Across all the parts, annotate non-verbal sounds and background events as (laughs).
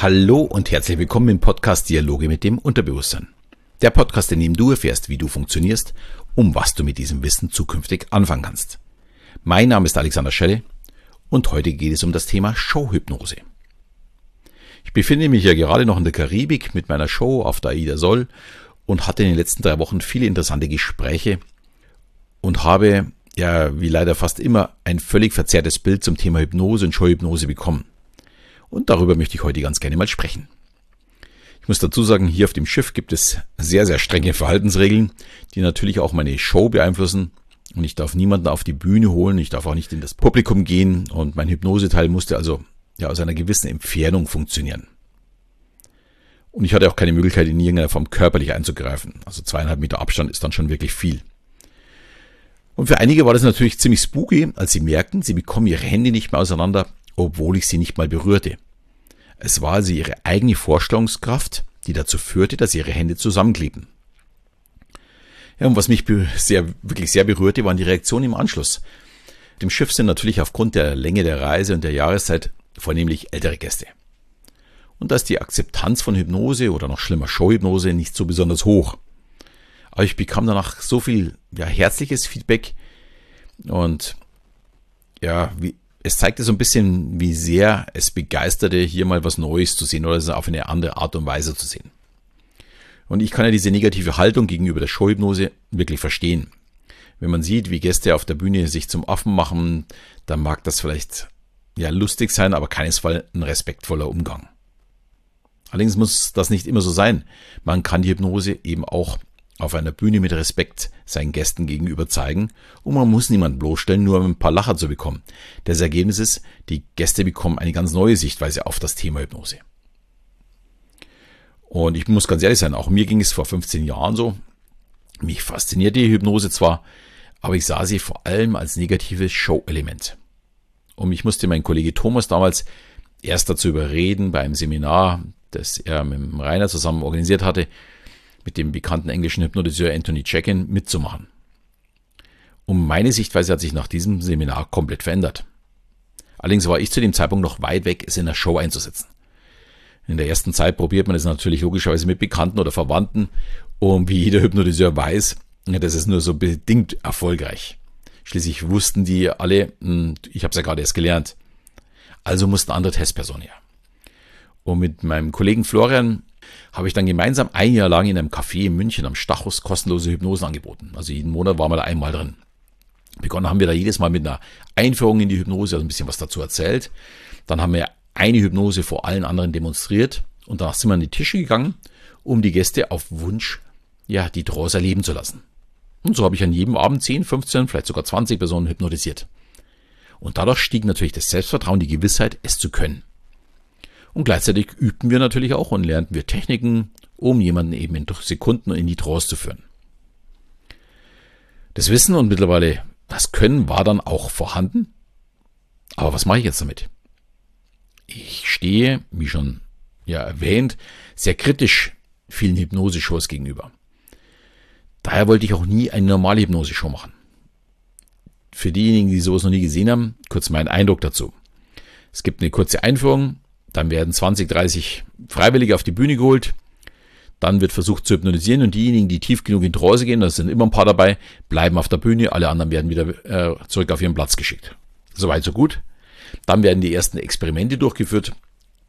Hallo und herzlich willkommen im Podcast Dialoge mit dem Unterbewusstsein. Der Podcast, in dem du erfährst, wie du funktionierst, um was du mit diesem Wissen zukünftig anfangen kannst. Mein Name ist Alexander Schelle und heute geht es um das Thema Showhypnose. Ich befinde mich ja gerade noch in der Karibik mit meiner Show auf der Aida Sol und hatte in den letzten drei Wochen viele interessante Gespräche und habe, ja, wie leider fast immer, ein völlig verzerrtes Bild zum Thema Hypnose und Showhypnose bekommen. Und darüber möchte ich heute ganz gerne mal sprechen. Ich muss dazu sagen, hier auf dem Schiff gibt es sehr, sehr strenge Verhaltensregeln, die natürlich auch meine Show beeinflussen. Und ich darf niemanden auf die Bühne holen, ich darf auch nicht in das Publikum gehen und mein Hypnoseteil musste also ja aus einer gewissen Entfernung funktionieren. Und ich hatte auch keine Möglichkeit, in irgendeiner Form körperlich einzugreifen. Also zweieinhalb Meter Abstand ist dann schon wirklich viel. Und für einige war das natürlich ziemlich spooky, als sie merkten, sie bekommen ihre Hände nicht mehr auseinander obwohl ich sie nicht mal berührte. Es war also ihre eigene Vorstellungskraft, die dazu führte, dass ihre Hände zusammenklebten. Ja, und was mich sehr, wirklich sehr berührte, waren die Reaktionen im Anschluss. Dem Schiff sind natürlich aufgrund der Länge der Reise und der Jahreszeit vornehmlich ältere Gäste. Und da ist die Akzeptanz von Hypnose oder noch schlimmer Showhypnose nicht so besonders hoch. Aber ich bekam danach so viel ja, herzliches Feedback und ja, wie, es zeigte so ein bisschen, wie sehr es begeisterte, hier mal was Neues zu sehen oder es auf eine andere Art und Weise zu sehen. Und ich kann ja diese negative Haltung gegenüber der Showhypnose wirklich verstehen. Wenn man sieht, wie Gäste auf der Bühne sich zum Affen machen, dann mag das vielleicht ja lustig sein, aber keinesfalls ein respektvoller Umgang. Allerdings muss das nicht immer so sein. Man kann die Hypnose eben auch auf einer Bühne mit Respekt seinen Gästen gegenüber zeigen und man muss niemanden bloßstellen, nur um ein paar Lacher zu bekommen. Das Ergebnis ist, die Gäste bekommen eine ganz neue Sichtweise auf das Thema Hypnose. Und ich muss ganz ehrlich sein, auch mir ging es vor 15 Jahren so. Mich fasziniert die Hypnose zwar, aber ich sah sie vor allem als negatives Show-Element. Und ich musste meinen Kollege Thomas damals erst dazu überreden, bei einem Seminar, das er mit dem Rainer zusammen organisiert hatte, mit dem bekannten englischen Hypnotiseur Anthony Checkin mitzumachen. Und meine Sichtweise hat sich nach diesem Seminar komplett verändert. Allerdings war ich zu dem Zeitpunkt noch weit weg, es in der Show einzusetzen. In der ersten Zeit probiert man es natürlich logischerweise mit Bekannten oder Verwandten und wie jeder Hypnotiseur weiß, das ist nur so bedingt erfolgreich. Schließlich wussten die alle, hm, ich habe es ja gerade erst gelernt, also mussten andere Testpersonen her. Und mit meinem Kollegen Florian habe ich dann gemeinsam ein Jahr lang in einem Café in München am Stachus kostenlose Hypnosen angeboten. Also jeden Monat waren wir da einmal drin. Begonnen haben wir da jedes Mal mit einer Einführung in die Hypnose, also ein bisschen was dazu erzählt. Dann haben wir eine Hypnose vor allen anderen demonstriert und danach sind wir an die Tische gegangen, um die Gäste auf Wunsch, ja, die Trance erleben zu lassen. Und so habe ich an jedem Abend 10, 15, vielleicht sogar 20 Personen hypnotisiert. Und dadurch stieg natürlich das Selbstvertrauen, die Gewissheit, es zu können. Und gleichzeitig übten wir natürlich auch und lernten wir Techniken, um jemanden eben in Sekunden in die Trance zu führen. Das Wissen und mittlerweile das Können war dann auch vorhanden. Aber was mache ich jetzt damit? Ich stehe, wie schon ja erwähnt, sehr kritisch vielen Hypnose-Shows gegenüber. Daher wollte ich auch nie eine normale Hypnose-Show machen. Für diejenigen, die sowas noch nie gesehen haben, kurz mein Eindruck dazu. Es gibt eine kurze Einführung, dann werden 20, 30 Freiwillige auf die Bühne geholt. Dann wird versucht zu hypnotisieren und diejenigen, die tief genug in Trance gehen, da sind immer ein paar dabei, bleiben auf der Bühne, alle anderen werden wieder äh, zurück auf ihren Platz geschickt. Soweit, so gut. Dann werden die ersten Experimente durchgeführt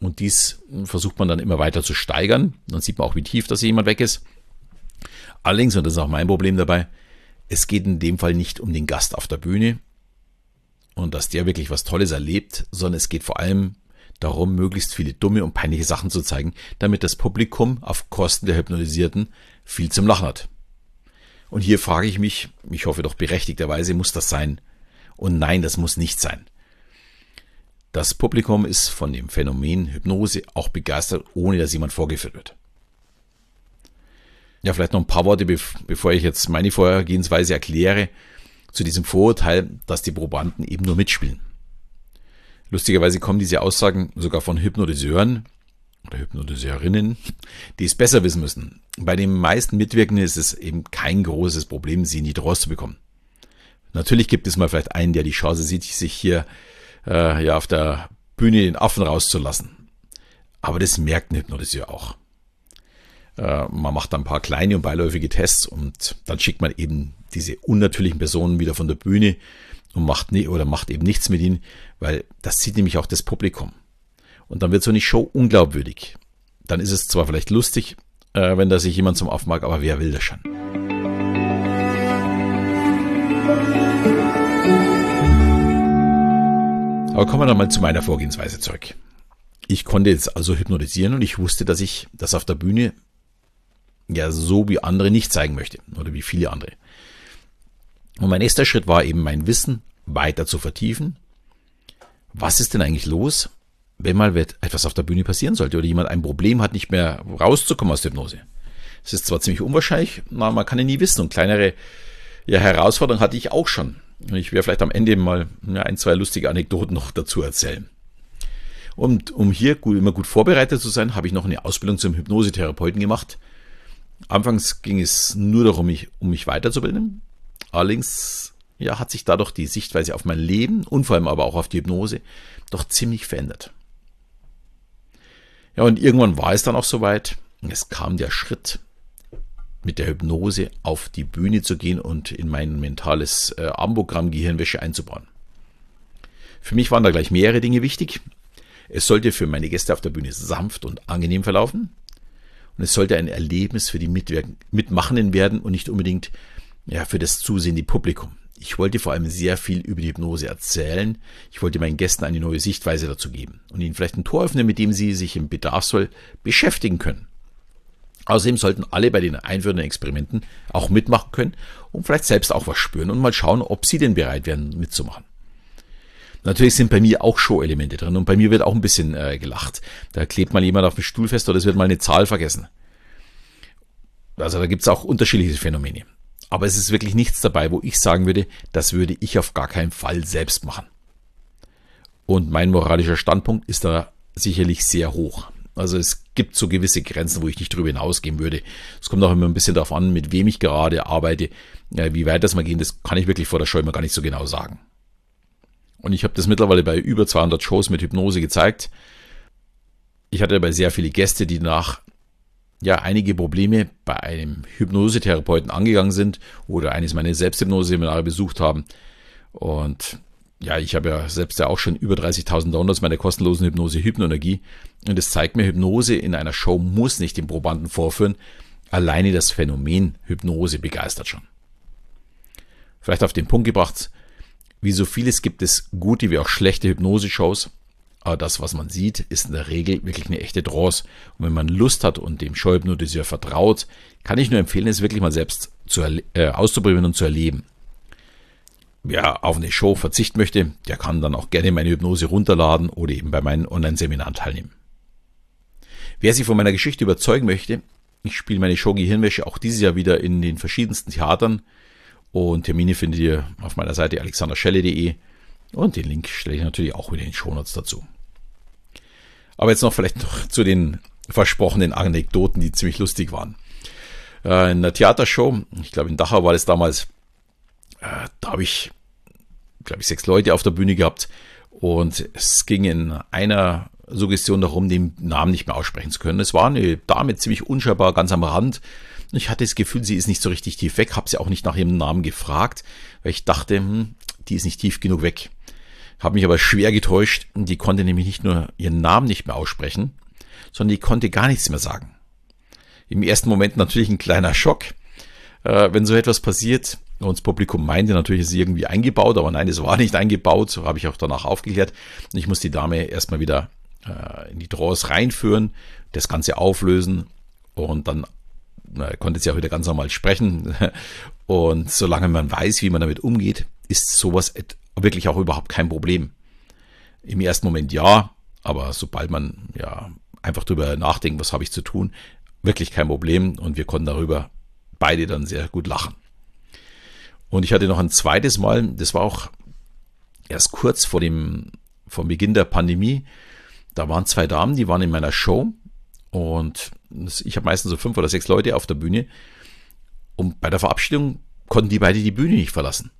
und dies versucht man dann immer weiter zu steigern. Dann sieht man auch, wie tief das jemand weg ist. Allerdings, und das ist auch mein Problem dabei, es geht in dem Fall nicht um den Gast auf der Bühne und dass der wirklich was Tolles erlebt, sondern es geht vor allem darum, möglichst viele dumme und peinliche Sachen zu zeigen, damit das Publikum auf Kosten der Hypnotisierten viel zum Lachen hat. Und hier frage ich mich, ich hoffe doch berechtigterweise, muss das sein? Und nein, das muss nicht sein. Das Publikum ist von dem Phänomen Hypnose auch begeistert, ohne dass jemand vorgeführt wird. Ja, vielleicht noch ein paar Worte, bevor ich jetzt meine Vorgehensweise erkläre, zu diesem Vorurteil, dass die Probanden eben nur mitspielen. Lustigerweise kommen diese Aussagen sogar von Hypnotiseuren oder Hypnotiseurinnen, die es besser wissen müssen. Bei den meisten Mitwirkenden ist es eben kein großes Problem, sie nicht rauszubekommen. Natürlich gibt es mal vielleicht einen, der die Chance sieht, sich hier äh, ja auf der Bühne den Affen rauszulassen. Aber das merkt ein Hypnotiseur auch. Äh, man macht dann ein paar kleine und beiläufige Tests und dann schickt man eben diese unnatürlichen Personen wieder von der Bühne und macht nie, oder macht eben nichts mit ihnen, weil das sieht nämlich auch das Publikum. Und dann wird so eine Show unglaubwürdig. Dann ist es zwar vielleicht lustig, äh, wenn da sich jemand zum Aufmag, aber wer will das schon? Aber kommen wir dann mal zu meiner Vorgehensweise zurück. Ich konnte jetzt also hypnotisieren und ich wusste, dass ich das auf der Bühne ja so wie andere nicht zeigen möchte oder wie viele andere. Und mein nächster Schritt war eben mein Wissen weiter zu vertiefen. Was ist denn eigentlich los, wenn mal etwas auf der Bühne passieren sollte oder jemand ein Problem hat, nicht mehr rauszukommen aus der Hypnose? Es ist zwar ziemlich unwahrscheinlich, aber man kann ja nie wissen und kleinere ja, Herausforderungen hatte ich auch schon. Ich werde vielleicht am Ende mal ein, zwei lustige Anekdoten noch dazu erzählen. Und um hier gut, immer gut vorbereitet zu sein, habe ich noch eine Ausbildung zum Hypnosetherapeuten gemacht. Anfangs ging es nur darum, mich, um mich weiterzubilden. Allerdings ja, hat sich dadurch die Sichtweise auf mein Leben und vor allem aber auch auf die Hypnose doch ziemlich verändert. Ja, und irgendwann war es dann auch soweit. Es kam der Schritt, mit der Hypnose auf die Bühne zu gehen und in mein mentales äh, Armprogramm Gehirnwäsche einzubauen. Für mich waren da gleich mehrere Dinge wichtig. Es sollte für meine Gäste auf der Bühne sanft und angenehm verlaufen. Und es sollte ein Erlebnis für die Mitwirken, Mitmachenden werden und nicht unbedingt ja, für das zusehende Publikum. Ich wollte vor allem sehr viel über die Hypnose erzählen. Ich wollte meinen Gästen eine neue Sichtweise dazu geben und ihnen vielleicht ein Tor öffnen, mit dem sie sich im Bedarfsfall beschäftigen können. Außerdem sollten alle bei den einführenden Experimenten auch mitmachen können und vielleicht selbst auch was spüren und mal schauen, ob sie denn bereit wären mitzumachen. Natürlich sind bei mir auch Show-Elemente drin und bei mir wird auch ein bisschen äh, gelacht. Da klebt mal jemand auf dem Stuhl fest oder es wird mal eine Zahl vergessen. Also da gibt es auch unterschiedliche Phänomene. Aber es ist wirklich nichts dabei, wo ich sagen würde, das würde ich auf gar keinen Fall selbst machen. Und mein moralischer Standpunkt ist da sicherlich sehr hoch. Also es gibt so gewisse Grenzen, wo ich nicht drüber hinausgehen würde. Es kommt auch immer ein bisschen darauf an, mit wem ich gerade arbeite. Wie weit das mal gehen, das kann ich wirklich vor der Show immer gar nicht so genau sagen. Und ich habe das mittlerweile bei über 200 Shows mit Hypnose gezeigt. Ich hatte dabei sehr viele Gäste, die nach ja einige Probleme bei einem Hypnosetherapeuten angegangen sind oder eines meiner Selbsthypnose-Seminare besucht haben. Und ja, ich habe ja selbst ja auch schon über 30.000 Downloads meiner kostenlosen Hypnose Hypnoenergie. Und es zeigt mir, Hypnose in einer Show muss nicht den Probanden vorführen. Alleine das Phänomen Hypnose begeistert schon. Vielleicht auf den Punkt gebracht, wie so vieles gibt es gute wie auch schlechte Hypnose-Shows. Aber das, was man sieht, ist in der Regel wirklich eine echte Trance. Und wenn man Lust hat und dem Showhypnotiseur vertraut, kann ich nur empfehlen, es wirklich mal selbst zu, äh, auszuprobieren und zu erleben. Wer auf eine Show verzichten möchte, der kann dann auch gerne meine Hypnose runterladen oder eben bei meinen Online-Seminaren teilnehmen. Wer sich von meiner Geschichte überzeugen möchte, ich spiele meine Show Gehirnwäsche auch dieses Jahr wieder in den verschiedensten Theatern und Termine findet ihr auf meiner Seite alexanderschelle.de und den Link stelle ich natürlich auch wieder in den Shownotes dazu. Aber jetzt noch vielleicht noch zu den versprochenen Anekdoten, die ziemlich lustig waren. Äh, in der Theatershow, ich glaube in Dachau war das damals, äh, da habe ich glaube ich, sechs Leute auf der Bühne gehabt. Und es ging in einer Suggestion darum, den Namen nicht mehr aussprechen zu können. Es war eine Dame ziemlich unscheinbar, ganz am Rand. Ich hatte das Gefühl, sie ist nicht so richtig tief weg, habe sie auch nicht nach ihrem Namen gefragt, weil ich dachte, hm, die ist nicht tief genug weg. Habe mich aber schwer getäuscht. Die konnte nämlich nicht nur ihren Namen nicht mehr aussprechen, sondern die konnte gar nichts mehr sagen. Im ersten Moment natürlich ein kleiner Schock, äh, wenn so etwas passiert. Und das Publikum meinte natürlich, es ist irgendwie eingebaut, aber nein, es war nicht eingebaut. So habe ich auch danach aufgeklärt. Und ich muss die Dame erstmal wieder äh, in die Trance reinführen, das Ganze auflösen und dann äh, konnte sie auch wieder ganz normal sprechen. (laughs) Und solange man weiß, wie man damit umgeht, ist sowas wirklich auch überhaupt kein Problem. Im ersten Moment ja, aber sobald man ja einfach drüber nachdenkt, was habe ich zu tun, wirklich kein Problem und wir konnten darüber beide dann sehr gut lachen. Und ich hatte noch ein zweites Mal, das war auch erst kurz vor dem, vor Beginn der Pandemie. Da waren zwei Damen, die waren in meiner Show und ich habe meistens so fünf oder sechs Leute auf der Bühne. Und bei der Verabschiedung konnten die beide die Bühne nicht verlassen.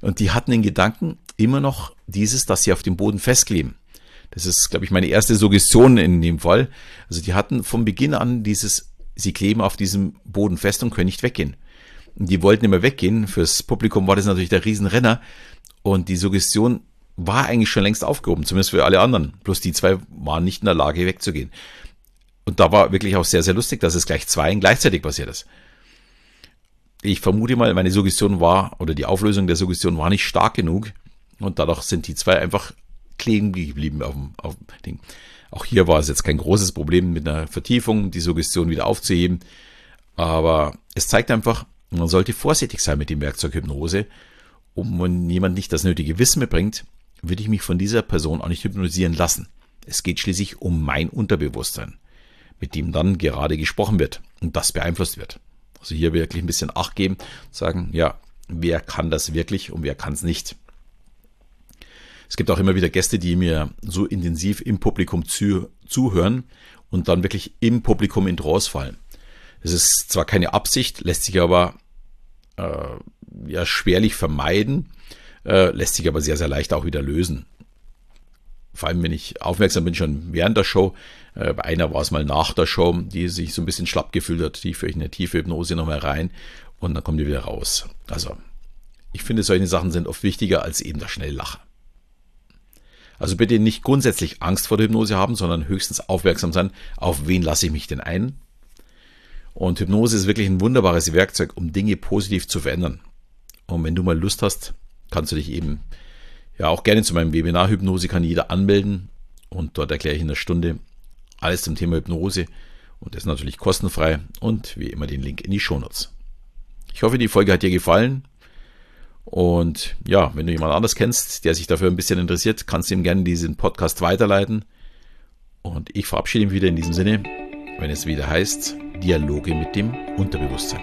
Und die hatten den Gedanken immer noch dieses, dass sie auf dem Boden festkleben. Das ist, glaube ich, meine erste Suggestion in dem Fall. Also die hatten von Beginn an dieses, sie kleben auf diesem Boden fest und können nicht weggehen. Und die wollten immer weggehen. Fürs Publikum war das natürlich der Riesenrenner. Und die Suggestion war eigentlich schon längst aufgehoben, zumindest für alle anderen. Plus die zwei waren nicht in der Lage wegzugehen. Und da war wirklich auch sehr, sehr lustig, dass es gleich zwei gleichzeitig passiert ist. Ich vermute mal, meine Suggestion war, oder die Auflösung der Suggestion war nicht stark genug. Und dadurch sind die zwei einfach kleben geblieben auf dem, auf dem Ding. Auch hier war es jetzt kein großes Problem mit einer Vertiefung, die Suggestion wieder aufzuheben. Aber es zeigt einfach, man sollte vorsichtig sein mit dem Werkzeug Hypnose. Um wenn jemand nicht das nötige Wissen mitbringt, würde ich mich von dieser Person auch nicht hypnotisieren lassen. Es geht schließlich um mein Unterbewusstsein, mit dem dann gerade gesprochen wird und das beeinflusst wird. Also hier wirklich ein bisschen Acht geben, sagen, ja, wer kann das wirklich und wer kann es nicht. Es gibt auch immer wieder Gäste, die mir so intensiv im Publikum zu, zuhören und dann wirklich im Publikum in Trance fallen. Es ist zwar keine Absicht, lässt sich aber äh, ja schwerlich vermeiden, äh, lässt sich aber sehr, sehr leicht auch wieder lösen. Vor allem, wenn ich aufmerksam bin, schon während der Show. Äh, bei einer war es mal nach der Show, die sich so ein bisschen schlapp gefühlt hat, die für ich eine tiefe Hypnose nochmal rein und dann kommt die wieder raus. Also, ich finde, solche Sachen sind oft wichtiger als eben das schnelle Lachen. Also bitte nicht grundsätzlich Angst vor der Hypnose haben, sondern höchstens aufmerksam sein, auf wen lasse ich mich denn ein. Und Hypnose ist wirklich ein wunderbares Werkzeug, um Dinge positiv zu verändern. Und wenn du mal Lust hast, kannst du dich eben ja auch gerne zu meinem Webinar Hypnose kann jeder anmelden. Und dort erkläre ich in der Stunde alles zum Thema Hypnose. Und das ist natürlich kostenfrei und wie immer den Link in die Shownotes. Ich hoffe, die Folge hat dir gefallen. Und ja, wenn du jemand anders kennst, der sich dafür ein bisschen interessiert, kannst du ihm gerne diesen Podcast weiterleiten. Und ich verabschiede mich wieder in diesem Sinne, wenn es wieder heißt, Dialoge mit dem Unterbewusstsein.